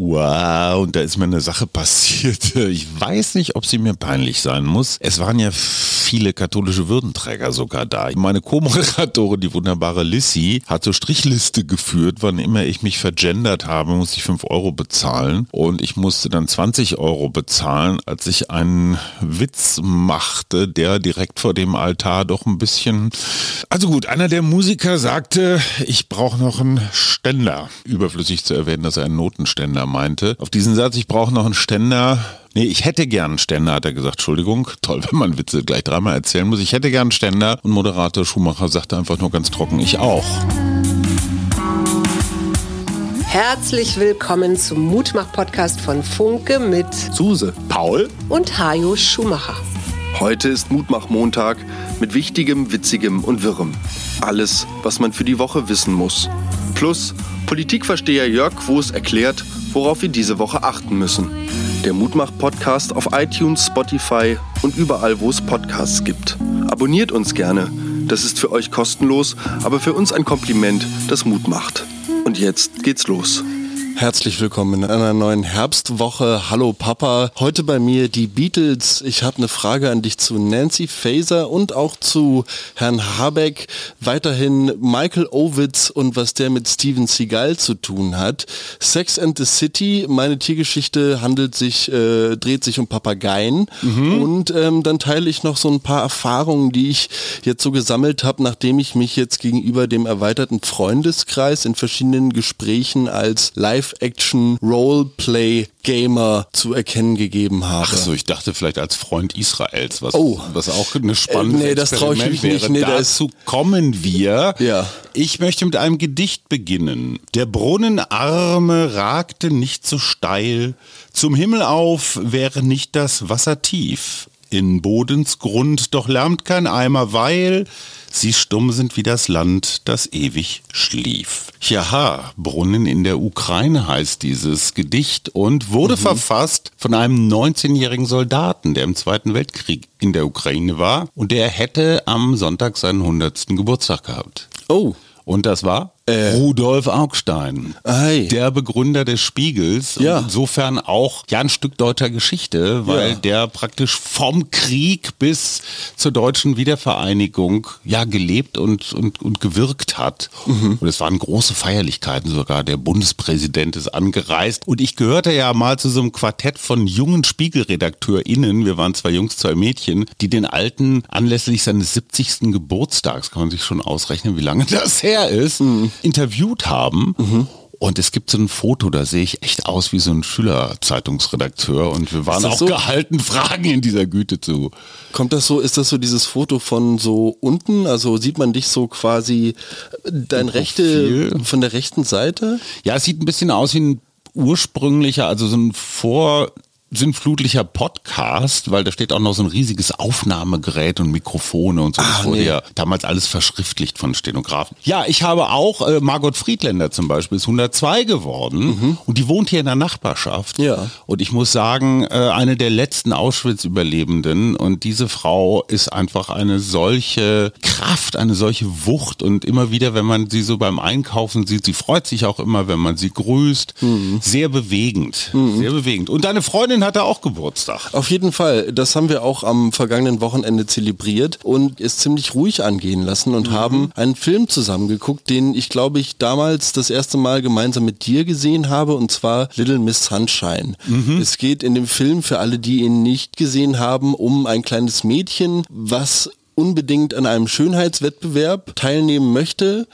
Wow, und da ist mir eine Sache passiert. Ich weiß nicht, ob sie mir peinlich sein muss. Es waren ja viele katholische Würdenträger sogar da. Meine Co-Moderatorin, die wunderbare Lissy, hat so Strichliste geführt. Wann immer ich mich vergendert habe, musste ich 5 Euro bezahlen. Und ich musste dann 20 Euro bezahlen, als ich einen Witz machte, der direkt vor dem Altar doch ein bisschen... Also gut, einer der Musiker sagte, ich brauche noch einen Ständer. Überflüssig zu erwähnen, dass er einen Notenständer meinte. Auf diesen Satz, ich brauche noch einen Ständer, Nee, ich hätte gern einen Ständer, hat er gesagt. Entschuldigung, toll, wenn man Witze gleich dreimal erzählen muss. Ich hätte gern einen Ständer. Und Moderator Schumacher sagte einfach nur ganz trocken, ich auch. Herzlich willkommen zum Mutmach-Podcast von Funke mit Suse, Paul und Hajo Schumacher. Heute ist Mutmach-Montag mit Wichtigem, Witzigem und Wirrem. Alles, was man für die Woche wissen muss. Plus Politikversteher Jörg Quos erklärt, worauf wir diese Woche achten müssen. Der Mutmach-Podcast auf iTunes, Spotify und überall, wo es Podcasts gibt. Abonniert uns gerne. Das ist für euch kostenlos, aber für uns ein Kompliment, das Mut macht. Und jetzt geht's los. Herzlich willkommen in einer neuen Herbstwoche. Hallo Papa. Heute bei mir die Beatles. Ich habe eine Frage an dich zu Nancy Faser und auch zu Herrn Habeck. Weiterhin Michael Ovitz und was der mit Steven Seagal zu tun hat. Sex and the City. Meine Tiergeschichte handelt sich, äh, dreht sich um Papageien. Mhm. Und ähm, dann teile ich noch so ein paar Erfahrungen, die ich jetzt so gesammelt habe, nachdem ich mich jetzt gegenüber dem erweiterten Freundeskreis in verschiedenen Gesprächen als Live Live-Action-Roleplay-Gamer zu erkennen gegeben habe. Ach so, ich dachte vielleicht als Freund Israels, was, oh. was auch eine spannende äh, Nee, das traue ich mich wäre. nicht. Nee, Dazu kommen wir. Ja. Ich möchte mit einem Gedicht beginnen. Der Brunnenarme ragte nicht so steil. Zum Himmel auf wäre nicht das Wasser tief. In Bodensgrund doch lärmt kein Eimer, weil sie stumm sind wie das Land, das ewig schlief. Jaha, Brunnen in der Ukraine heißt dieses Gedicht und wurde mhm. verfasst von einem 19-jährigen Soldaten, der im Zweiten Weltkrieg in der Ukraine war und der hätte am Sonntag seinen 100. Geburtstag gehabt. Oh. Und das war äh. Rudolf Augstein, Ei. der Begründer des Spiegels. Ja. insofern auch ja ein Stück deutscher Geschichte, weil Ja. der praktisch vom Krieg bis zur deutschen Wiedervereinigung ja gelebt und, und, und gewirkt hat. Mhm. Und es waren große Feierlichkeiten sogar. Der Bundespräsident ist angereist. Und ich gehörte ja mal zu so einem Quartett von jungen SpiegelredakteurInnen. Wir waren zwei Jungs, zwei Mädchen, die den Alten anlässlich seines 70. Geburtstags, kann man sich schon ausrechnen, wie lange das her ist, Mhm. Interviewt haben. Und es gibt so ein Foto, da sehe ich echt aus wie so ein Schülerzeitungsredakteur und wir waren auch so? gehalten, Fragen in dieser Güte zu. Kommt das so, ist das so dieses Foto von so unten? Also sieht man dich so quasi dein rechte, von der rechten Seite? Ja, es sieht ein bisschen aus wie ein ursprünglicher, also so ein vor sinnflutlicher Podcast, weil da steht auch noch so ein riesiges Aufnahmegerät und Mikrofone und so. Das Ah, wurde nee. ja damals alles verschriftlicht von Stenografen. Ja, ich habe auch, äh, Margot Friedländer zum Beispiel ist 102 geworden und die wohnt hier in der Nachbarschaft. Mhm. Ja. Und ich muss sagen, äh, eine der letzten Auschwitz-Überlebenden und diese Frau ist einfach eine solche Kraft, eine solche Wucht und immer wieder, wenn man sie so beim Einkaufen sieht, sie freut sich auch immer, wenn man sie grüßt. Mhm. Sehr bewegend, sehr bewegend. Und deine Freundin hatte auch Geburtstag. Auf jeden Fall. Das haben wir auch am vergangenen Wochenende zelebriert und es ziemlich ruhig angehen lassen und haben einen Film zusammengeguckt, den ich glaube ich damals das erste Mal gemeinsam mit dir gesehen habe und zwar Little Miss Sunshine. Es geht in dem Film für alle, die ihn nicht gesehen haben, um ein kleines Mädchen, was unbedingt an einem Schönheitswettbewerb teilnehmen möchte.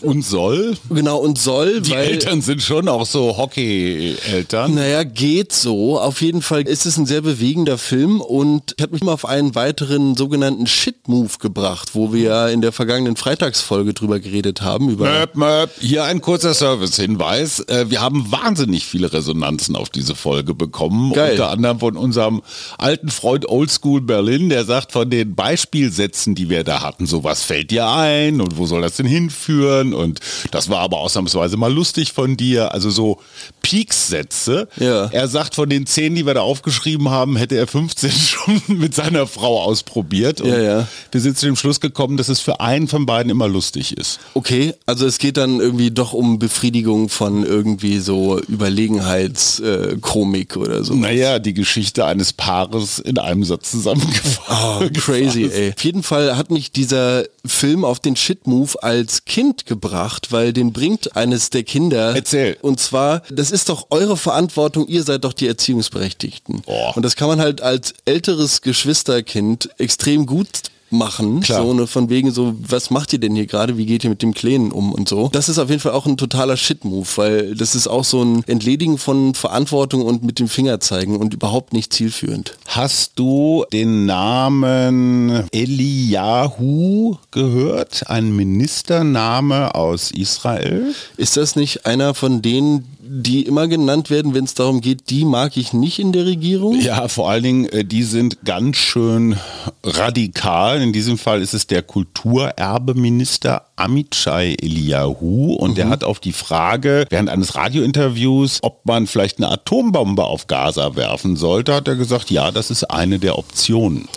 Und soll? Genau, und soll, Die weil... Eltern sind schon auch so Hockey-Eltern. Naja, geht so. Auf jeden Fall ist es ein sehr bewegender Film und hat mich mal auf einen weiteren sogenannten Shit-Move gebracht, wo wir ja in der vergangenen Freitagsfolge drüber geredet haben. Über Möp, möp. Hier ein kurzer Service-Hinweis. Äh, Wir haben wahnsinnig viele Resonanzen auf diese Folge bekommen. Geil. Unter anderem von unserem alten Freund Oldschool Berlin, der sagt, von den Beispielsätzen Nebensätzen, die wir da hatten. So, was fällt dir ein und wo soll das denn hinführen? Und das war aber ausnahmsweise mal lustig von dir. Also so Peaks-Sätze. Ja. Er sagt, von den zehn, die wir da aufgeschrieben haben, hätte er 15 schon mit seiner Frau ausprobiert. Und Ja, ja. wir sind zu dem Schluss gekommen, dass es für einen von beiden immer lustig ist. Okay, also es geht dann irgendwie doch um Befriedigung von irgendwie so Überlegenheitskomik Komik oder so. Naja, die Geschichte eines Paares in einem Satz zusammengefasst. Oh, crazy, ey. Jeden Fall hat mich dieser Film auf den Shit-Move als Kind gebracht, weil den bringt eines der Kinder. Erzähl. Und zwar, das ist doch eure Verantwortung, ihr seid doch die Erziehungsberechtigten. Oh. Und das kann man halt als älteres Geschwisterkind extrem gut machen, Klar. so ne, von wegen so, was macht ihr denn hier gerade, wie geht ihr mit dem Kleinen um und so. Das ist auf jeden Fall auch ein totaler Shit-Move, weil das ist auch so ein Entledigen von Verantwortung und mit dem Finger zeigen und überhaupt nicht zielführend. Hast du den Namen Eliyahu gehört? Ein Ministername aus Israel? Ist das nicht einer von denen, die immer genannt werden, wenn es darum geht, die mag ich nicht in der Regierung? Ja, vor allen Dingen, äh, die sind ganz schön radikal. In diesem Fall ist es der Kulturerbeminister Amichai Eliyahu und der hat auf die Frage während eines Radiointerviews, ob man vielleicht eine Atombombe auf Gaza werfen sollte, hat er gesagt, ja, das ist eine der Optionen.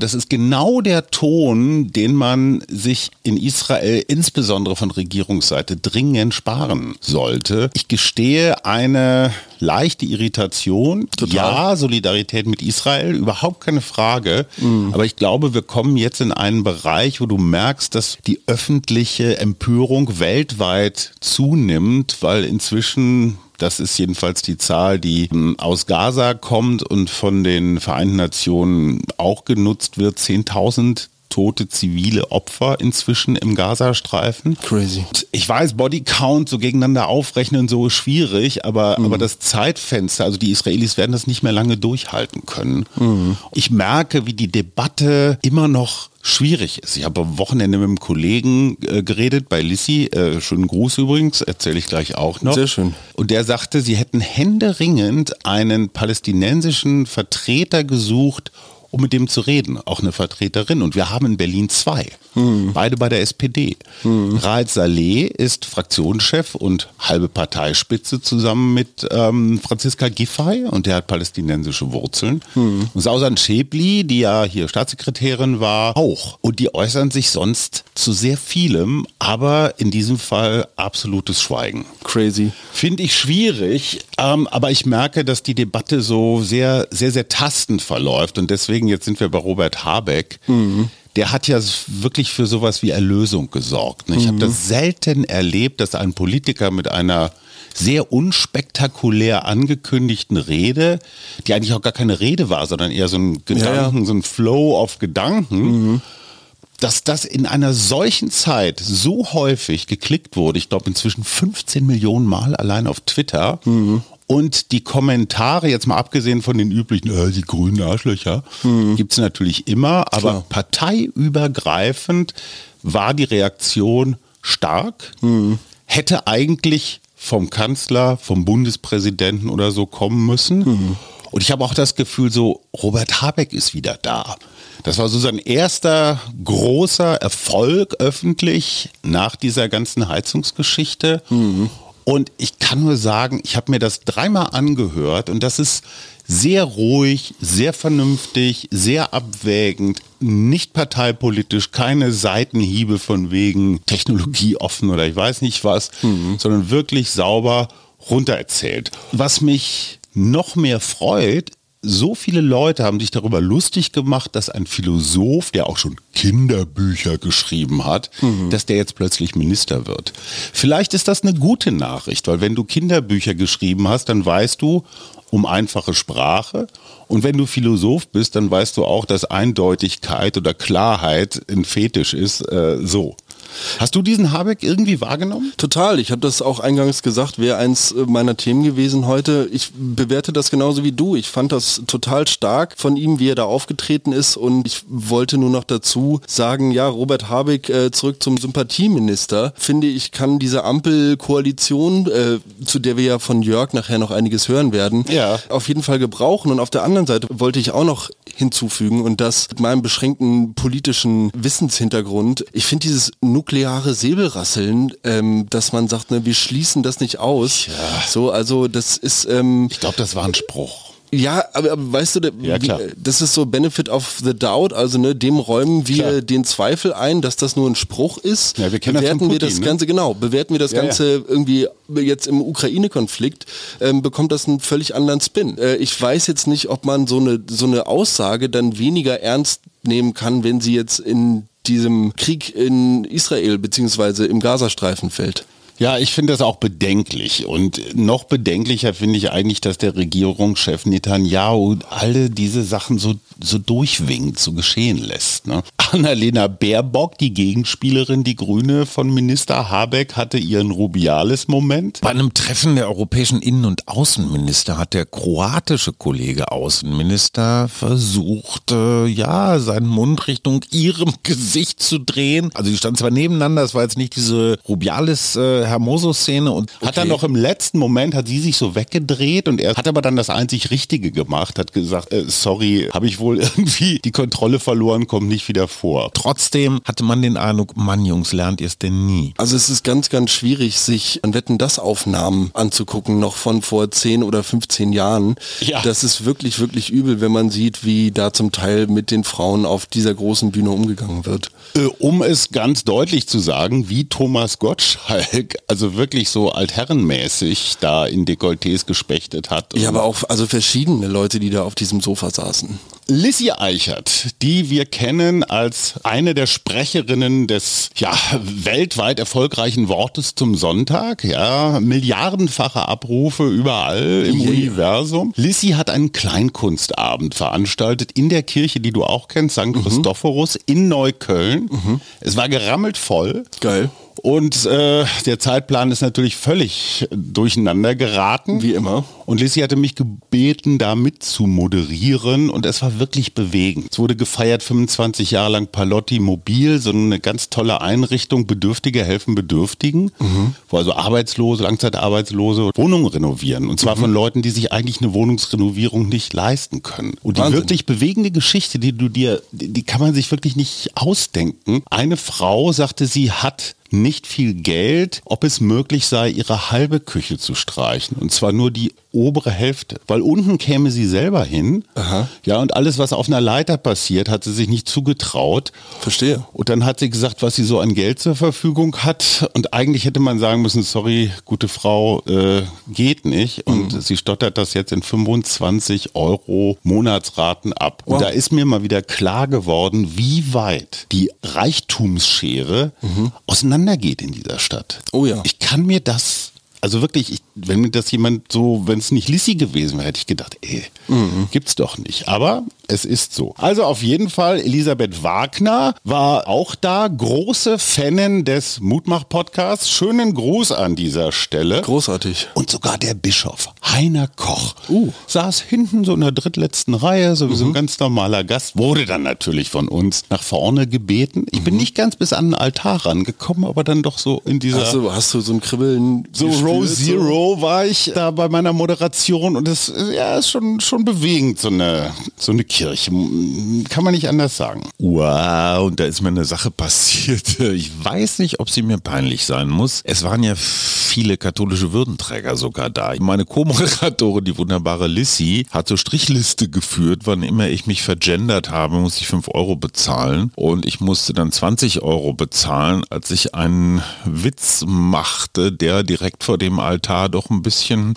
Das ist genau der Ton, den man sich in Israel insbesondere von Regierungsseite dringend sparen sollte. Ich gestehe eine leichte Irritation. Ja, Solidarität mit Israel, überhaupt keine Frage. Aber ich glaube, wir kommen jetzt in einen Bereich, wo du merkst, dass die öffentliche Empörung weltweit zunimmt, weil inzwischen das ist jedenfalls die Zahl, die ähm, aus Gaza kommt und von den Vereinten Nationen auch genutzt wird. 10.000 tote zivile Opfer inzwischen im Gazastreifen. Crazy. Ich weiß, Bodycount so gegeneinander aufrechnen, so ist schwierig, aber, aber das Zeitfenster, also die Israelis werden das nicht mehr lange durchhalten können. Ich merke, wie die Debatte immer noch schwierig ist. Ich habe am Wochenende mit einem Kollegen äh, geredet bei Lissi, äh, schönen Gruß übrigens, erzähle ich gleich auch noch. Sehr schön. Und der sagte, sie hätten händeringend einen palästinensischen Vertreter gesucht, um mit dem zu reden, auch eine Vertreterin. Und wir haben in Berlin zwei, beide bei der SPD. Raed Saleh ist Fraktionschef und halbe Parteispitze zusammen mit ähm, Franziska Giffey und der hat palästinensische Wurzeln. Und Sausan Schäbli, die ja hier Staatssekretärin war, auch. Und die äußern sich sonst zu sehr vielem, aber in diesem Fall absolutes Schweigen. Crazy. Finde ich schwierig, ähm, aber ich merke, dass die Debatte so sehr, sehr, sehr tastend verläuft und deswegen, jetzt sind wir bei Robert Habeck, der hat ja wirklich für sowas wie Erlösung gesorgt. ne? Ich habe das selten erlebt, dass ein Politiker mit einer sehr unspektakulär angekündigten Rede, die eigentlich auch gar keine Rede war, sondern eher so ein Gedanken, so ein Flow auf Gedanken, dass das in einer solchen Zeit so häufig geklickt wurde, ich glaube inzwischen 15 Millionen Mal allein auf Twitter. Und die Kommentare, jetzt mal abgesehen von den üblichen, äh, die grünen Arschlöcher, gibt's natürlich immer, aber Klar. parteiübergreifend war die Reaktion stark, hätte eigentlich vom Kanzler, vom Bundespräsidenten oder so kommen müssen. Und ich habe auch das Gefühl, so Robert Habeck ist wieder da. Das war so sein erster großer Erfolg öffentlich nach dieser ganzen Heizungsgeschichte. Und ich kann nur sagen, ich habe mir das dreimal angehört und das ist sehr ruhig, sehr vernünftig, sehr abwägend, nicht parteipolitisch, keine Seitenhiebe von wegen Technologie offen oder ich weiß nicht was, sondern wirklich sauber runtererzählt. Was mich noch mehr freut, so viele Leute haben sich darüber lustig gemacht, dass ein Philosoph, der auch schon Kinderbücher geschrieben hat, dass der jetzt plötzlich Minister wird. Vielleicht ist das eine gute Nachricht, weil wenn du Kinderbücher geschrieben hast, dann weißt du um einfache Sprache und wenn du Philosoph bist, dann weißt du auch, dass Eindeutigkeit oder Klarheit ein Fetisch ist. Äh, so. Hast du diesen Habeck irgendwie wahrgenommen? Total. Ich habe das auch eingangs gesagt, wäre eins äh, meiner Themen gewesen heute. Ich bewerte das genauso wie du. Ich fand das total stark von ihm, wie er da aufgetreten ist. Und ich wollte nur noch dazu sagen, ja, Robert Habeck äh, zurück zum Sympathieminister. Finde ich, kann diese Ampelkoalition, äh, zu der wir ja von Jörg nachher noch einiges hören werden, ja. auf jeden Fall gebrauchen. Und auf der anderen Seite wollte ich auch noch hinzufügen und das mit meinem beschränkten politischen Wissenshintergrund. Ich finde dieses nukleare Säbelrasseln, ähm, dass man sagt, ne, wir schließen das nicht aus. Ja. So, also das ist. Ähm, ich glaube, das war ein Spruch. Ja, aber, aber weißt du, ja, wie, das ist so Benefit of the Doubt, also ne, dem räumen wir klar. den Zweifel ein, dass das nur ein Spruch ist. Ja, wir kennen bewerten das Putin, wir das ne? Ganze, genau, bewerten wir das ja, Ganze irgendwie jetzt im Ukraine-Konflikt, ähm, bekommt das einen völlig anderen Spin. Äh, ich weiß jetzt nicht, ob man so eine, so eine Aussage dann weniger ernst nehmen kann, wenn sie jetzt in diesem Krieg in Israel beziehungsweise im Gazastreifen fällt. Ja, ich finde das auch bedenklich. Und noch bedenklicher finde ich eigentlich, dass der Regierungschef Netanyahu alle diese Sachen so, so durchwinkt, so geschehen lässt. Ne? Annalena Baerbock, die Gegenspielerin, die Grüne von Minister Habeck, hatte ihren Rubiales-Moment. Bei einem Treffen der europäischen Innen- und Außenminister hat der kroatische Kollege Außenminister versucht, äh, ja, seinen Mund Richtung ihrem Gesicht zu drehen. Also die standen zwar nebeneinander, es war jetzt nicht diese Rubiales- äh, Hermoso-Szene und okay. hat dann noch im letzten Moment, hat sie sich so weggedreht und er hat aber dann das einzig Richtige gemacht, hat gesagt, äh, sorry, habe ich wohl irgendwie die Kontrolle verloren, kommt nicht wieder vor. Trotzdem hatte man den Eindruck, Mann Jungs, lernt ihr es denn nie? Also es ist ganz, ganz schwierig, sich an Wetten das Aufnahmen anzugucken, noch von vor 10 oder 15 Jahren. Ja. Das ist wirklich, wirklich übel, wenn man sieht, wie da zum Teil mit den Frauen auf dieser großen Bühne umgegangen wird. Äh, um es ganz deutlich zu sagen, wie Thomas Gottschalk also wirklich so altherrenmäßig da in Dekolletés gespechtet hat. Ja, aber auch also verschiedene Leute, die da auf diesem Sofa saßen. Lissy Eichert, die wir kennen als eine der Sprecherinnen des ja, weltweit erfolgreichen Wortes zum Sonntag, ja, milliardenfache Abrufe überall im yeah. Universum. Lissy hat einen Kleinkunstabend veranstaltet in der Kirche, die du auch kennst, St. Mhm. Christophorus in Neukölln. Mhm. Es war gerammelt voll. Geil. Und äh, der Zeitplan ist natürlich völlig durcheinander geraten. Wie immer. Und Lissy hatte mich gebeten, da mit zu moderieren und es war wirklich bewegend. Es wurde gefeiert 25 Jahre lang Palotti Mobil, so eine ganz tolle Einrichtung, Bedürftige helfen Bedürftigen, mhm. wo also Arbeitslose, Langzeitarbeitslose Wohnungen renovieren. Und zwar mhm. von Leuten, die sich eigentlich eine Wohnungsrenovierung nicht leisten können. Und die Wahnsinn. wirklich bewegende Geschichte, die du dir, die kann man sich wirklich nicht ausdenken. Eine Frau sagte, sie hat nicht viel Geld, ob es möglich sei, ihre halbe Küche zu streichen. Und zwar nur die obere Hälfte. Weil unten käme sie selber hin. Aha. Ja, und alles, was auf einer Leiter passiert, hat sie sich nicht zugetraut. Verstehe. Und dann hat sie gesagt, was sie so an Geld zur Verfügung hat. Und eigentlich hätte man sagen müssen, sorry, gute Frau, äh, geht nicht. Und mhm. sie stottert das jetzt in 25 Euro Monatsraten ab. Wow. Und da ist mir mal wieder klar geworden, wie weit die Reichtumsschere mhm. Auseinandergeht in dieser Stadt. Oh ja. Ich kann mir das also wirklich, ich, wenn mir das jemand so, wenn es nicht Lissy gewesen wäre, hätte ich gedacht, ey, mhm. gibt's doch nicht. Aber es ist so. Also auf jeden Fall, Elisabeth Wagner war auch da, große Fanin des Mutmach-Podcasts. Schönen Gruß an dieser Stelle. Großartig. Und sogar der Bischof, Heiner Koch, uh. saß hinten so in der drittletzten Reihe, so wie mhm. so ein mhm. ganz normaler Gast, wurde dann natürlich von uns nach vorne gebeten. Ich mhm. bin nicht ganz bis an den Altar rangekommen, aber dann doch so in dieser... Hast du, hast du so ein Kribbeln So Row Zero war ich da bei meiner Moderation und es ja, ist schon, schon bewegend, so eine, so eine Kirche. Kann man nicht anders sagen. Wow, und da ist mir eine Sache passiert. Ich weiß nicht, ob sie mir peinlich sein muss. Es waren ja viele katholische Würdenträger sogar da. Meine Co-Moderatorin, die wunderbare Lissy, hat so Strichliste geführt. Wann immer ich mich vergendert habe, musste ich 5 Euro bezahlen. Und ich musste dann 20 Euro bezahlen, als ich einen Witz machte, der direkt vor dem Altar doch ein bisschen.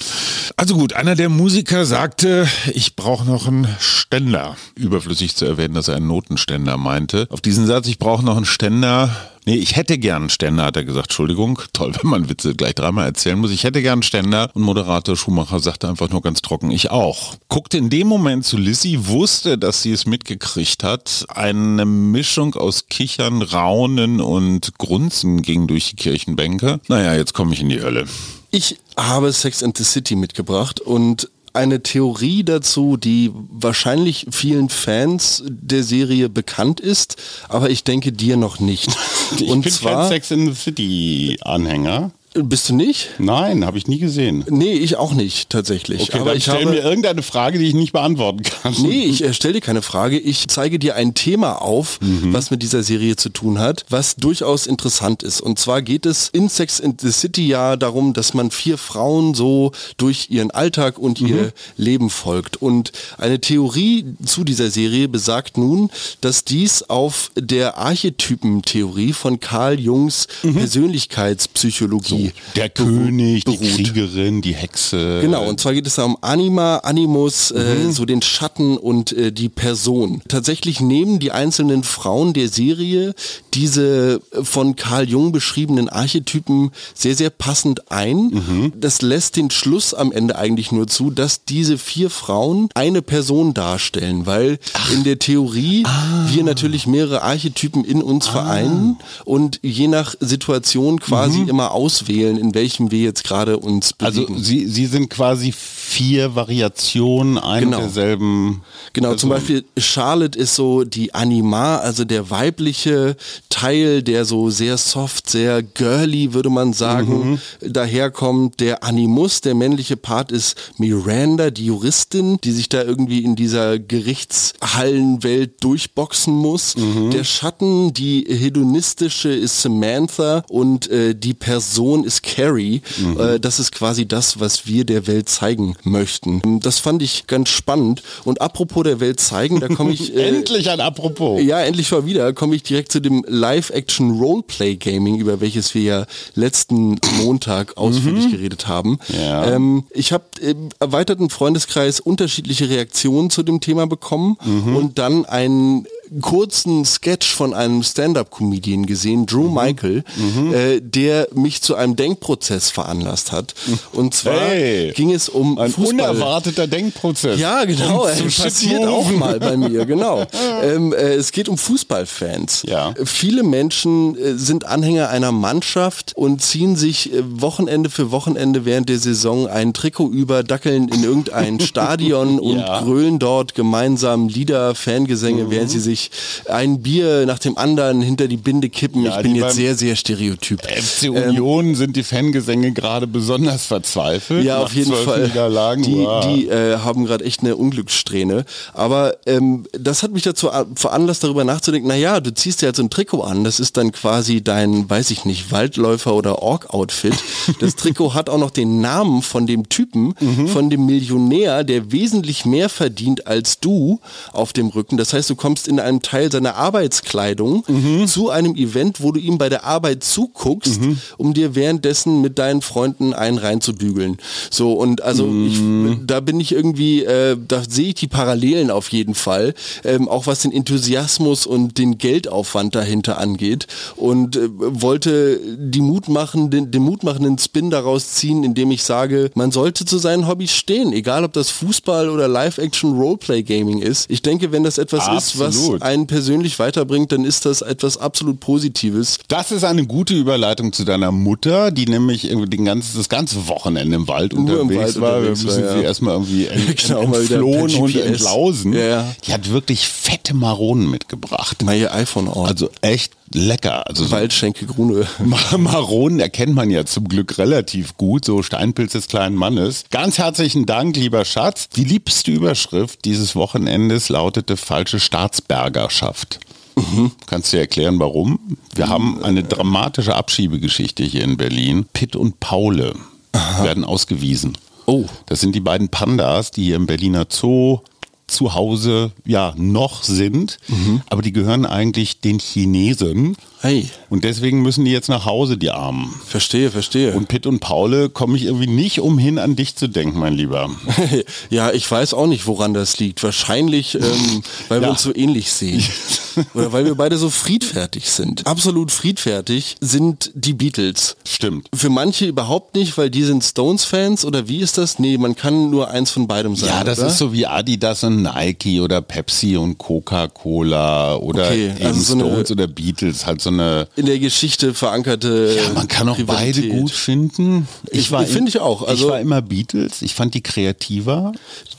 Also gut, einer der Musiker sagte, ich brauche noch einen Ständer. Überflüssig zu erwähnen, dass er einen Notenständer meinte. Auf diesen Satz, ich brauche noch einen Ständer, Nee, ich hätte gern einen Ständer, hat er gesagt. Entschuldigung, toll, wenn man Witze gleich dreimal erzählen muss. Ich hätte gern einen Ständer. Und Moderator Schumacher sagte einfach nur ganz trocken, ich auch. Guckte in dem Moment zu Lissy, wusste, dass sie es mitgekriegt hat. Eine Mischung aus Kichern, Raunen und Grunzen ging durch die Kirchenbänke. Naja, jetzt komme ich in die Hölle. Ich habe Sex and the City mitgebracht und eine Theorie dazu, die wahrscheinlich vielen Fans der Serie bekannt ist, aber ich denke dir noch nicht. Ich Und bin zwar, Sex in the City Anhänger. Bist du nicht? Nein, habe ich nie gesehen. Nee, ich auch nicht, tatsächlich. Okay, Aber ich stell habe... mir irgendeine Frage, die ich nicht beantworten kann. Nee, ich äh, stelle dir keine Frage. Ich zeige dir ein Thema auf, mhm. was mit dieser Serie zu tun hat, was durchaus interessant ist. Und zwar geht es in Sex in the City ja darum, dass man vier Frauen so durch ihren Alltag und mhm. ihr Leben folgt. Und eine Theorie zu dieser Serie besagt nun, dass dies auf der Archetypentheorie von Carl Jungs mhm. Persönlichkeitspsychologie der König, beruht. die Kriegerin, die Hexe. Genau, und zwar geht es da um Anima, Animus, äh, mhm. äh, so den Schatten und äh, die Person. Tatsächlich nehmen die einzelnen Frauen der Serie diese von Carl Jung beschriebenen Archetypen sehr, sehr passend ein. Mhm. Das lässt den Schluss am Ende eigentlich nur zu, dass diese vier Frauen eine Person darstellen, weil Ach. in der Theorie ah. wir natürlich mehrere Archetypen in uns ah. vereinen und je nach Situation quasi mhm. immer auswählen wählen, in welchem wir jetzt gerade uns also bewegen. Also Sie, Sie sind quasi vier Variationen einer genau. derselben. Genau, Person. zum Beispiel Charlotte ist so die Anima, also der weibliche Teil, der so sehr soft, sehr girly, würde man sagen, mhm. daherkommt. Der Animus, der männliche Part ist Miranda, die Juristin, die sich da irgendwie in dieser Gerichtshallenwelt durchboxen muss. Mhm. Der Schatten, die hedonistische ist Samantha und äh, die Person ist Carrie. Mhm. Äh, das ist quasi das, was wir der Welt zeigen möchten. Das fand ich ganz spannend. Und apropos der Welt zeigen, da komme ich... Äh, endlich ein Apropos. Ja, endlich mal wieder, komme ich direkt zu dem Live-Action-Roleplay-Gaming, über welches wir ja letzten Montag ausführlich mhm. geredet haben. Ja. Ähm, ich habe im erweiterten Freundeskreis unterschiedliche Reaktionen zu dem Thema bekommen mhm. und dann ein kurzen Sketch von einem Stand-up-Comedian gesehen, Drew mhm. Michael, mhm. Äh, der mich zu einem Denkprozess veranlasst hat. Und zwar hey, ging es um ein Fußball. unerwarteter Denkprozess. Ja, genau. Äh, passiert auch mal bei mir, genau. ähm, äh, es geht um Fußballfans. Ja. Viele Menschen äh, sind Anhänger einer Mannschaft und ziehen sich äh, Wochenende für Wochenende während der Saison ein Trikot über, dackeln in irgendein Stadion und ja. grölen dort gemeinsam Lieder, Fangesänge, mhm. während sie sich sich ein Bier nach dem anderen hinter die Binde kippen. Ja, ich bin jetzt sehr, sehr stereotyp. FC ähm, Union ähm, sind die Fangesänge gerade besonders verzweifelt. Ja, auf jeden Fall. Die, die äh, haben gerade echt eine Unglückssträhne. Aber ähm, das hat mich dazu veranlasst, darüber nachzudenken, naja, du ziehst dir halt so ein Trikot an, das ist dann quasi dein, weiß ich nicht, Waldläufer oder Ork-Outfit. Das Trikot hat auch noch den Namen von dem Typen, mhm. von dem Millionär, der wesentlich mehr verdient als du auf dem Rücken. Das heißt, du kommst in einem Teil seiner Arbeitskleidung mhm. zu einem Event, wo du ihm bei der Arbeit zuguckst, mhm. um dir währenddessen mit deinen Freunden einen reinzubügeln. So und also mhm. ich, da bin ich irgendwie, äh, da sehe ich die Parallelen auf jeden Fall, ähm, auch was den Enthusiasmus und den Geldaufwand dahinter angeht und äh, wollte die Mut machen, den, den mutmachenden Spin daraus ziehen, indem ich sage, man sollte zu seinen Hobbys stehen, egal ob das Fußball oder Live-Action Roleplay Gaming ist. Ich denke, wenn das etwas Absolut. ist, was Absolut. einen persönlich weiterbringt, dann ist das etwas absolut Positives. Das ist eine gute Überleitung zu deiner Mutter, die nämlich den ganzen, das ganze Wochenende im Wald Nur unterwegs im Wald war. Unterwegs Wir müssen war, ja. sie erstmal irgendwie ent, genau, entflohen und entlausen. Ja. Die hat wirklich fette Maronen mitgebracht. Mal ihr iPhone auch. Also echt lecker. Also Waldschenke Grune. Maronen erkennt man ja zum Glück relativ gut, so Steinpilz des kleinen Mannes. Ganz herzlichen Dank, lieber Schatz. Die liebste Überschrift dieses Wochenendes lautete falsche Staatsbürgerschaft. Mhm. Kannst du dir erklären, warum? Wir haben eine dramatische Abschiebegeschichte hier in Berlin. Pitt und Paule Aha. werden ausgewiesen. Oh. Das sind die beiden Pandas, die hier im Berliner Zoo zu Hause ja noch sind, mhm. aber die gehören eigentlich den Chinesen. Hey. Und deswegen müssen die jetzt nach Hause, die Armen. Verstehe, verstehe. Und Pitt und Paule komme ich irgendwie nicht umhin, an dich zu denken, mein Lieber. ja, ich weiß auch nicht, woran das liegt. Wahrscheinlich, ähm, weil ja. wir uns so ähnlich sehen. Oder weil wir beide so friedfertig sind. Absolut friedfertig sind die Beatles. Stimmt. Für manche überhaupt nicht, weil die sind Stones-Fans oder wie ist das? Nee, man kann nur eins von beidem sein. Ja, das oder? ist so wie Adidas und Nike oder Pepsi und Coca-Cola oder okay, also so Stones oder Beatles. Halt so eine in der Geschichte verankerte. Ja, man kann auch beide gut finden. Ich, ich finde ich auch. Also ich war immer Beatles. Ich fand die kreativer.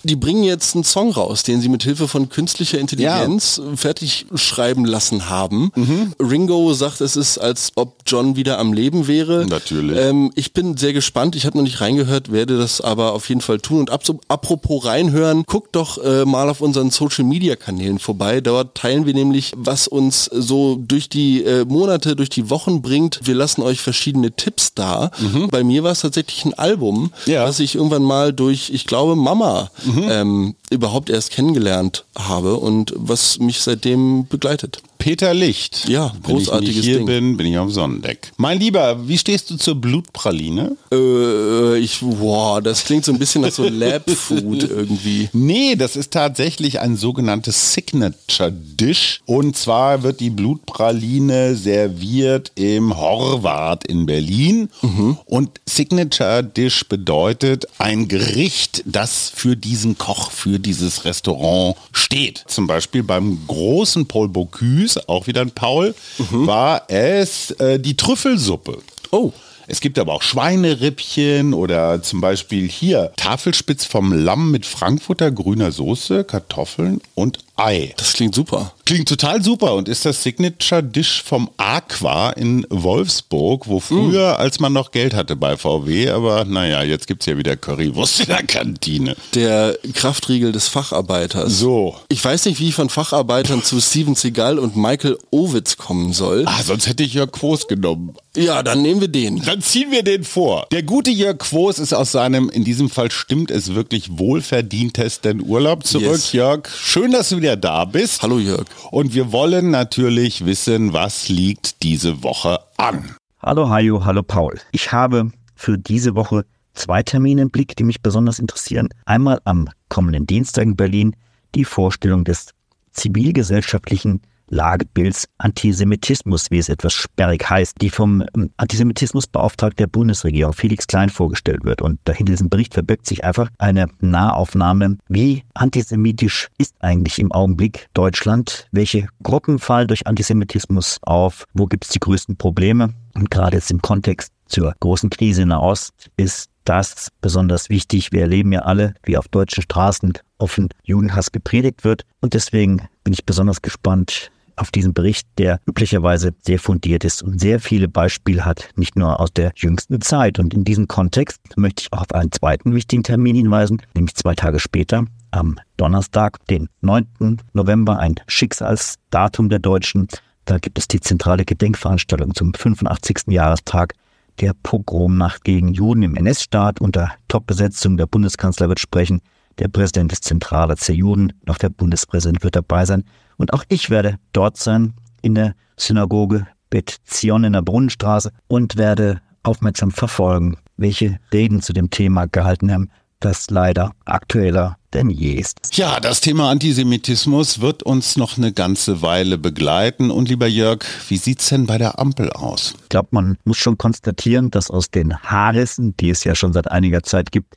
Die bringen jetzt einen Song raus, den sie mit Hilfe von künstlicher Intelligenz ja. fertig schreiben lassen haben. Mhm. Ringo sagt, es ist, als ob John wieder am Leben wäre. Natürlich. Ähm, ich bin sehr gespannt. Ich habe noch nicht reingehört, werde das aber auf jeden Fall tun. Und ab, apropos reinhören, guckt doch äh, mal auf unseren Social Media Kanälen vorbei. Dort teilen wir nämlich, was uns so durch die äh, Monate, durch die Wochen bringt. Wir lassen euch verschiedene Tipps da. Mhm. Bei mir war es tatsächlich ein Album, ja. was ich irgendwann mal durch, ich glaube, Mama mhm. ähm, überhaupt erst kennengelernt habe und was mich seitdem begleitet. Peter Licht. Ja, großartiges Wenn ich hier Ding. bin, bin ich auf Sonnendeck. Mein Lieber, wie stehst du zur Blutpraline? Äh, ich, boah, das klingt so ein bisschen nach so Lab-Food irgendwie. Nee, das ist tatsächlich ein sogenanntes Signature-Dish. Und zwar wird die Blutpraline serviert im Horvath in Berlin. Mhm. Und Signature-Dish bedeutet ein Gericht, das für diesen Koch, für dieses Restaurant steht. Zum Beispiel beim großen Paul Bocuse Süß, auch wieder ein Paul, mhm. war es äh, die Trüffelsuppe. Oh. Es gibt aber auch Schweinerippchen oder zum Beispiel hier Tafelspitz vom Lamm mit Frankfurter grüner Soße, Kartoffeln und Ei. Das klingt super. Klingt total super und ist das Signature-Dish vom Aqua in Wolfsburg, wo früher, mm. als man noch Geld hatte bei VW, aber naja, jetzt gibt es ja wieder Currywurst in der Kantine. Der Kraftriegel des Facharbeiters. So. Ich weiß nicht, wie ich von Facharbeitern zu Steven Seagal und Michael Owitz kommen soll. Ah, sonst hätte ich Jörg Quos genommen. Ja, dann nehmen wir den. Dann ziehen wir den vor. Der gute Jörg Quos ist aus seinem, in diesem Fall stimmt es wirklich, wohlverdientesten Urlaub zurück. Yes. Jörg, schön, dass du wieder da bist. Hallo Jörg. Und wir wollen natürlich wissen, was liegt diese Woche an. Hallo Hajo, hallo Paul. Ich habe für diese Woche zwei Termine im Blick, die mich besonders interessieren. Einmal am kommenden Dienstag in Berlin die Vorstellung des zivilgesellschaftlichen Lagebilds Antisemitismus, wie es etwas sperrig heißt, die vom ähm, Antisemitismusbeauftragten der Bundesregierung Felix Klein vorgestellt wird. Und dahinter diesem Bericht verbirgt sich einfach eine Nahaufnahme, wie antisemitisch ist eigentlich im Augenblick Deutschland, welche Gruppen fallen durch Antisemitismus auf, wo gibt es die größten Probleme. Und gerade jetzt im Kontext zur großen Krise in der Ost ist das besonders wichtig. Wir erleben ja alle, wie auf deutschen Straßen offen Judenhass gepredigt wird. Und deswegen bin ich besonders gespannt, auf diesen Bericht, der üblicherweise sehr fundiert ist und sehr viele Beispiele hat, nicht nur aus der jüngsten Zeit. Und in diesem Kontext möchte ich auch auf einen zweiten wichtigen Termin hinweisen, nämlich zwei Tage später, am Donnerstag, den 9. November, ein Schicksalsdatum der Deutschen. Da gibt es die zentrale Gedenkveranstaltung zum 85. Jahrestag der Pogromnacht gegen Juden im NS-Staat unter Top-Besetzung. Der Bundeskanzler wird sprechen, der Präsident des Zentralrats der Juden, noch der Bundespräsident wird dabei sein. Und auch ich werde dort sein in der Synagoge Bet Zion in der Brunnenstraße und werde aufmerksam verfolgen, welche Reden zu dem Thema gehalten haben, das leider aktueller denn je ist. Ja, das Thema Antisemitismus wird uns noch eine ganze Weile begleiten. Und lieber Jörg, wie sieht's denn bei der Ampel aus? Ich glaube, man muss schon konstatieren, dass aus den Haarrissen, die es ja schon seit einiger Zeit gibt,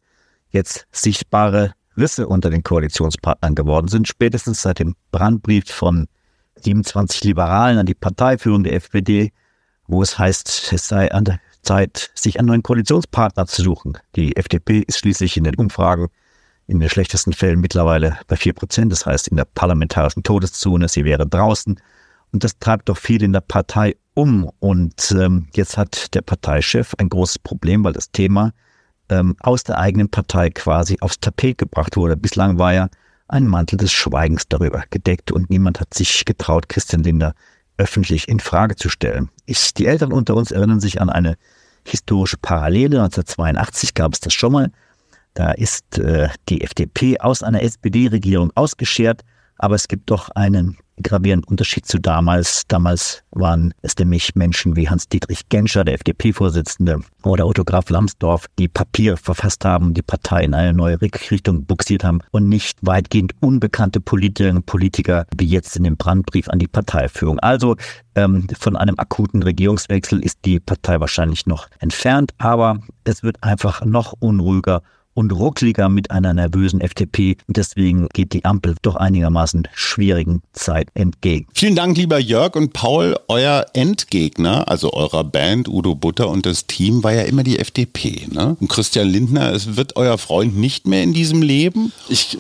jetzt sichtbare Risse unter den Koalitionspartnern geworden sind, spätestens seit dem Brandbrief von 27 Liberalen an die Parteiführung der FPD, wo es heißt, es sei an der Zeit, sich einen neuen Koalitionspartner zu suchen. Die FDP ist schließlich in den Umfragen in den schlechtesten Fällen mittlerweile bei vier Prozent, das heißt in der parlamentarischen Todeszone, sie wäre draußen. Und das treibt doch viel in der Partei um. Und ähm, jetzt hat der Parteichef ein großes Problem, weil das Thema ähm, aus der eigenen Partei quasi aufs Tapet gebracht wurde. Bislang war ja ein Mantel des Schweigens darüber gedeckt und niemand hat sich getraut, Christian Linder öffentlich in Frage zu stellen. Ich, die Eltern unter uns erinnern sich an eine historische Parallele. 1982 gab es das schon mal. Da ist äh, die FDP aus einer SPD-Regierung ausgeschert, aber es gibt doch einen gravierenden Unterschied zu damals. Damals waren es nämlich Menschen wie Hans-Dietrich Genscher, der FDP-Vorsitzende, oder Otto Graf Lambsdorff, die Papier verfasst haben, die Partei in eine neue Richtung buxiert haben und nicht weitgehend unbekannte Politikerinnen und Politiker wie jetzt in dem Brandbrief an die Parteiführung. Also ähm, von einem akuten Regierungswechsel ist die Partei wahrscheinlich noch entfernt, aber es wird einfach noch unruhiger und ruckliger mit einer nervösen FDP. Und deswegen geht die Ampel doch einigermaßen schwierigen Zeit entgegen. Vielen Dank, lieber Jörg und Paul. Euer Endgegner, also eurer Band Udo Butter und das Team, war ja immer die FDP. Ne? Und Christian Lindner, es wird euer Freund nicht mehr in diesem Leben. Ich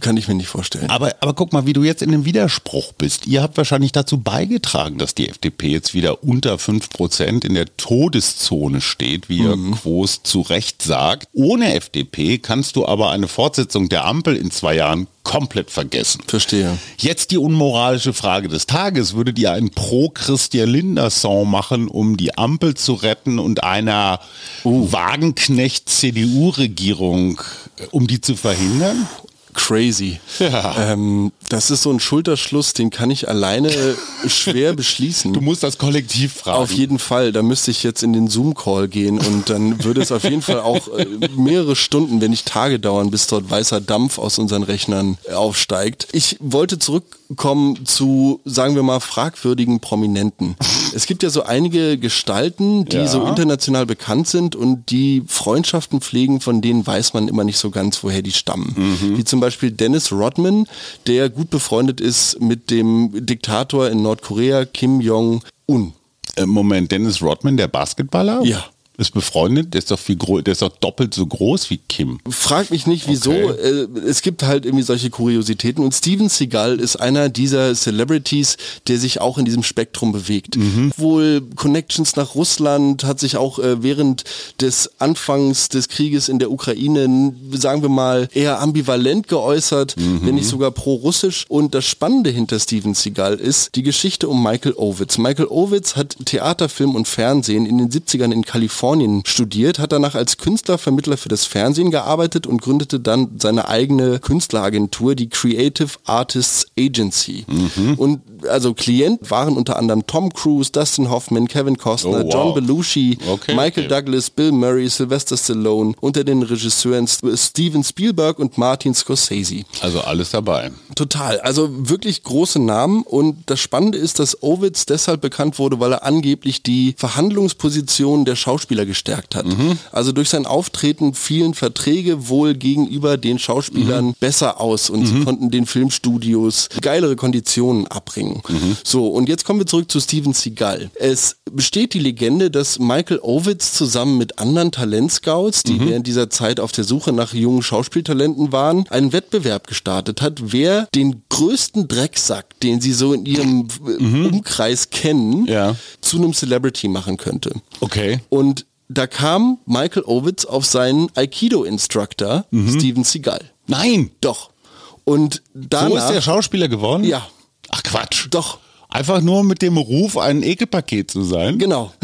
kann ich mir nicht vorstellen. Aber, aber guck mal, wie du jetzt in dem Widerspruch bist. Ihr habt wahrscheinlich dazu beigetragen, dass die FDP jetzt wieder unter 5% in der Todeszone steht, wie ihr mhm. Quos zu Recht sagt. Ohne FDP FDP kannst du aber eine Fortsetzung der Ampel in zwei Jahren komplett vergessen. Verstehe. Jetzt die unmoralische Frage des Tages. Würdet ihr einen Pro-Christian Linder-Song machen, um die Ampel zu retten und einer uh. Wagenknecht-CDU-Regierung, äh, um die zu verhindern? crazy. Ja. Ähm, das ist so ein Schulterschluss, den kann ich alleine schwer beschließen. Du musst das Kollektiv fragen. Auf jeden Fall, da müsste ich jetzt in den Zoom-Call gehen und dann würde es auf jeden Fall auch äh, mehrere Stunden, wenn nicht Tage dauern, bis dort weißer Dampf aus unseren Rechnern aufsteigt. Ich wollte zurückkommen zu, sagen wir mal, fragwürdigen Prominenten. Es gibt ja so einige Gestalten, die ja. so international bekannt sind und die Freundschaften pflegen, von denen weiß man immer nicht so ganz, woher die stammen. Mhm. Wie zum Beispiel Dennis Rodman, der gut befreundet ist mit dem Diktator in Nordkorea Kim Jong-un. Äh, Moment, Dennis Rodman, der Basketballer? Ja ist befreundet, der ist doch viel der ist doch doppelt so groß wie Kim. Frag mich nicht, wieso. Okay. Äh, es gibt halt irgendwie solche Kuriositäten und Steven Seagal ist einer dieser Celebrities, der sich auch in diesem Spektrum bewegt. Mhm. Wohl Connections nach Russland, hat sich auch äh, während des Anfangs des Krieges in der Ukraine, sagen wir mal, eher ambivalent geäußert, mhm. wenn nicht sogar pro-russisch. Und das Spannende hinter Steven Seagal ist die Geschichte um Michael Ovitz. Michael Ovitz hat Theater, Film und Fernsehen in den 70ern in Kalifornien Kalifornien studiert, hat danach als Künstlervermittler für das Fernsehen gearbeitet und gründete dann seine eigene Künstleragentur, die Creative Artists Agency. Mhm. Und also Klient waren unter anderem Tom Cruise, Dustin Hoffman, Kevin Costner, oh, wow. John Belushi, okay, Michael okay. Douglas, Bill Murray, Sylvester Stallone, unter den Regisseuren Steven Spielberg und Martin Scorsese. Also alles dabei. Total. Also wirklich große Namen und das Spannende ist, dass Ovitz deshalb bekannt wurde, weil er angeblich die Verhandlungsposition der Schauspieler Schauspieler gestärkt hat. Mhm. Also durch sein Auftreten fielen Verträge wohl gegenüber den Schauspielern mhm. besser aus und mhm. sie konnten den Filmstudios geilere Konditionen abbringen. Mhm. So, und jetzt kommen wir zurück zu Steven Seagal. Es besteht die Legende, dass Michael Ovitz zusammen mit anderen Talentscouts, die mhm. während dieser Zeit auf der Suche nach jungen Schauspieltalenten waren, einen Wettbewerb gestartet hat, wer den größten Drecksack, den sie so in ihrem mhm. Umkreis kennen, ja. zu einem Celebrity machen könnte. Okay. Und da kam Michael Ovitz auf seinen Aikido-Instructor mhm. Steven Seagal. Nein! Doch. Und danach... So ist der Schauspieler geworden? Ja. Ach Quatsch. Doch. Einfach nur mit dem Ruf, ein Ekelpaket zu sein? Genau.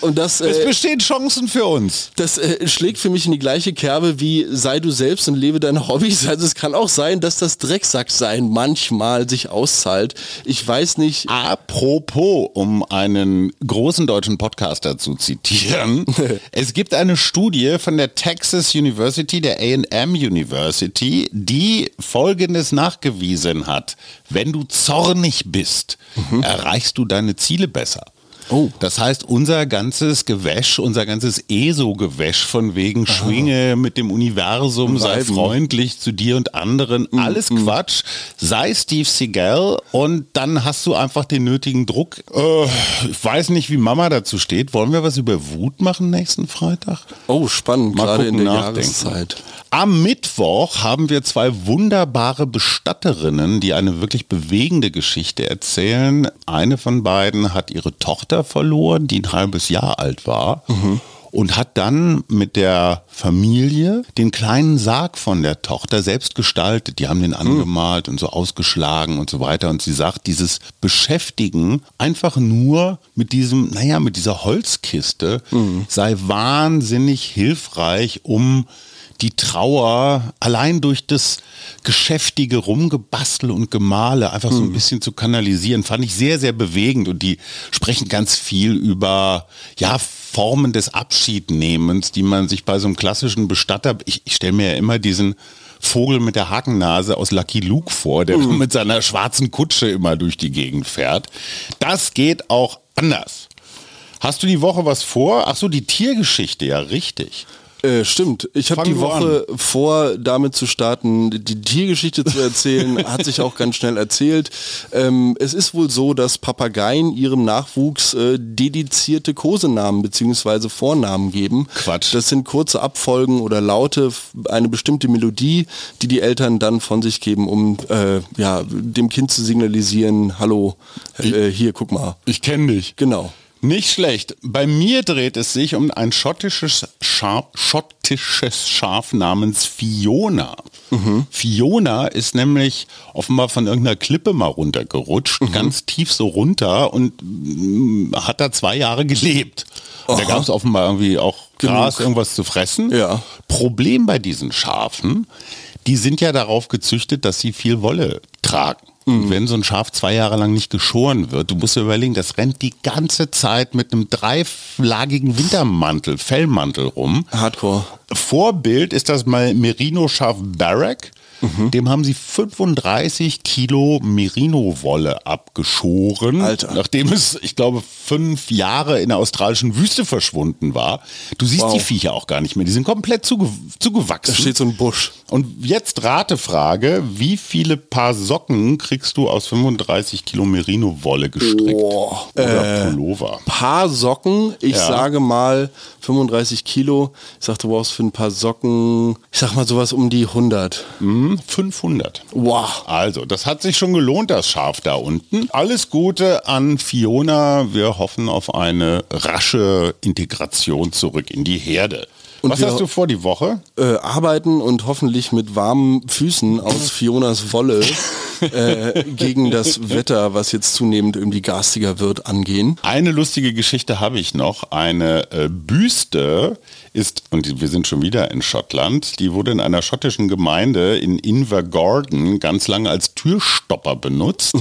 Und das, es äh, bestehen Chancen für uns. Das äh, schlägt für mich in die gleiche Kerbe wie sei du selbst und lebe deine Hobbys. Also es kann auch sein, dass das Drecksacksein manchmal sich auszahlt. Ich weiß nicht. Apropos, um einen großen deutschen Podcaster zu zitieren. es gibt eine Studie von der Texas University, der A&M University, die Folgendes nachgewiesen hat. Wenn du zornig bist, mhm. erreichst du deine Ziele besser. Oh. Das heißt, unser ganzes Gewäsch, unser ganzes ESO-Gewäsch von wegen Aha. Schwinge mit dem Universum, sei freundlich zu dir und anderen, mhm. alles mhm. Quatsch, sei Steve Seagal und dann hast du einfach den nötigen Druck. Äh, ich weiß nicht, wie Mama dazu steht. Wollen wir was über Wut machen nächsten Freitag? Oh, spannend, Mal gerade gucken, in der nachdenken. Jahreszeit. Am Mittwoch haben wir zwei wunderbare Bestatterinnen, die eine wirklich bewegende Geschichte erzählen. Eine von beiden hat ihre Tochter verloren, die ein halbes Jahr alt war. Mhm und hat dann mit der Familie den kleinen Sarg von der Tochter selbst gestaltet. Die haben den angemalt und so ausgeschlagen und so weiter. Und sie sagt, dieses Beschäftigen einfach nur mit diesem, naja, mit dieser Holzkiste mhm. sei wahnsinnig hilfreich, um die Trauer allein durch das geschäftige Rumgebastel und Gemale einfach so ein bisschen zu kanalisieren, fand ich sehr, sehr bewegend. Und die sprechen ganz viel über, ja, Formen des Abschiednehmens, die man sich bei so einem klassischen Bestatter, ich, ich stelle mir ja immer diesen Vogel mit der Hakennase aus Lucky Luke vor, der mit seiner schwarzen Kutsche immer durch die Gegend fährt. Das geht auch anders. Hast du die Woche was vor? Ach so, die Tiergeschichte, ja, richtig. Äh, stimmt. Ich habe die Woche vor, damit zu starten, die Tiergeschichte zu erzählen, hat sich auch ganz schnell erzählt. Ähm, es ist wohl so, dass Papageien ihrem Nachwuchs äh, dedizierte Kosenamen bzw. Vornamen geben. Quatsch. Das sind kurze Abfolgen oder Laute, eine bestimmte Melodie, die die Eltern dann von sich geben, um äh, ja, dem Kind zu signalisieren, hallo, äh, hier, guck mal. Ich kenne dich. Genau. Nicht schlecht. Bei mir dreht es sich um ein schottisches Schaf, schottisches Schaf namens Fiona. Fiona ist nämlich offenbar von irgendeiner Klippe mal runtergerutscht, ganz tief so runter und mm, hat da zwei Jahre gelebt. Da gab es offenbar irgendwie auch Gras, Genug. irgendwas zu fressen. Ja. Problem bei diesen Schafen, die sind ja darauf gezüchtet, dass sie viel Wolle tragen. Und wenn so ein Schaf zwei Jahre lang nicht geschoren wird, du musst dir überlegen, das rennt die ganze Zeit mit einem dreiflagigen Wintermantel, Fellmantel rum. Hardcore. Vorbild ist das mal Merino-Schaf Barrack. Dem haben sie 35 Kilo Merino-Wolle abgeschoren. Alter. Nachdem es, ich glaube, fünf Jahre in der australischen Wüste verschwunden war. Du siehst Wow. die Viecher auch gar nicht mehr. Die sind komplett zuge zugewachsen. Da steht so ein Busch. Und jetzt Ratefrage, wie viele Paar Socken kriegst du aus 35 Kilo Merino-Wolle gestrickt? Boah. Oder Pullover? Paar Socken, ich Ja. sage mal 35 Kilo. Ich sagte, du brauchst für ein paar Socken, ich sag mal sowas um die 100. Hm, 500. Wow. Also, das hat sich schon gelohnt, das Schaf da unten. Alles Gute an Fiona. Wir hoffen auf eine rasche Integration zurück in die Herde. Und Was hast du vor die Woche? Äh, arbeiten und hoffentlich mit warmen Füßen aus Fionas Wolle äh, gegen das Wetter, was jetzt zunehmend irgendwie garstiger wird, angehen. Eine lustige Geschichte habe ich noch. Eine äh, Büste ist, und wir sind schon wieder in Schottland, die wurde in einer schottischen Gemeinde in Invergordon ganz lange als Türstopper benutzt.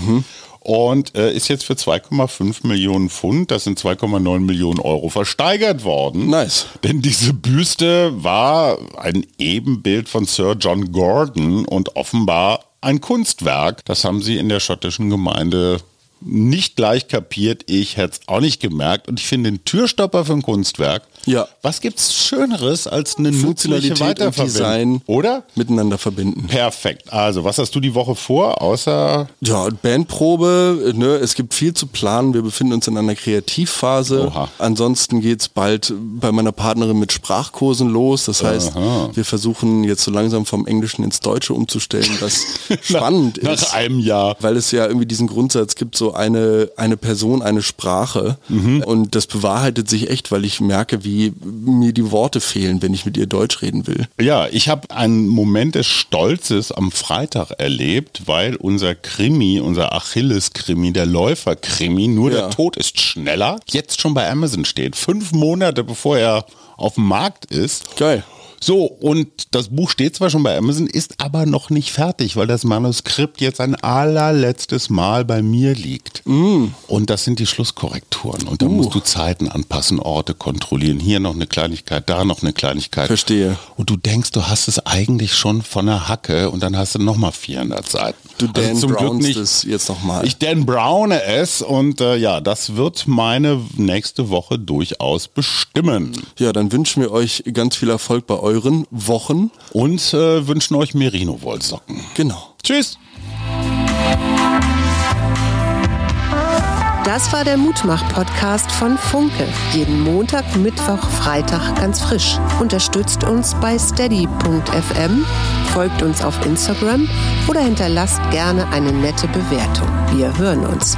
Und äh, ist jetzt für 2,5 Millionen Pfund, das sind 2,9 Millionen Euro, versteigert worden. Nice. Denn diese Büste war ein Ebenbild von Sir John Gordon und offenbar ein Kunstwerk. Das haben sie in der schottischen Gemeinde nicht gleich kapiert. Ich hätte es auch nicht gemerkt. Und ich finde den Türstopper für ein Kunstwerk. Ja. Was gibt's Schöneres als eine nützliche Weiterverwendung? Design Oder? miteinander verbinden. Perfekt. Also, was hast du die Woche vor, außer Ja, Bandprobe, ne, es gibt viel zu planen. Wir befinden uns in einer Kreativphase. Oha. Ansonsten geht's bald bei meiner Partnerin mit Sprachkursen los. Das heißt, wir versuchen jetzt so langsam vom Englischen ins Deutsche umzustellen, was spannend nach ist. einem Jahr? Weil es ja irgendwie diesen Grundsatz gibt, so eine, eine Person, eine Sprache. Mhm. Und das bewahrheitet sich echt, weil ich merke, wie mir die Worte fehlen, wenn ich mit ihr Deutsch reden will. Ja, ich habe einen Moment des Stolzes am Freitag erlebt, weil unser Krimi, unser Achilles-Krimi, der Läufer-Krimi, nur Ja. der Tod ist schneller, jetzt schon bei Amazon steht. Fünf Monate bevor er auf dem Markt ist. Geil. So, und das Buch steht zwar schon bei Amazon, ist aber noch nicht fertig, weil das Manuskript jetzt ein allerletztes Mal bei mir liegt. Und das sind die Schlusskorrekturen. Und da musst du Zeiten anpassen, Orte kontrollieren. Hier noch eine Kleinigkeit, da noch eine Kleinigkeit. Verstehe. Und du denkst, du hast es eigentlich schon von der Hacke und dann hast du nochmal 400 Seiten. Du Dan Also zum Glück Brownst nicht. es jetzt nochmal. Ich Dan Browne es und äh, ja, das wird meine nächste Woche durchaus bestimmen. Ja, dann wünschen wir euch ganz viel Erfolg bei euren Wochen. Und äh, wünschen euch Merino-Wollsocken. Genau. Tschüss. Das war der Mutmach-Podcast von Funke. Jeden Montag, Mittwoch, Freitag ganz frisch. Unterstützt uns bei steady.fm, folgt uns auf Instagram oder hinterlasst gerne eine nette Bewertung. Wir hören uns.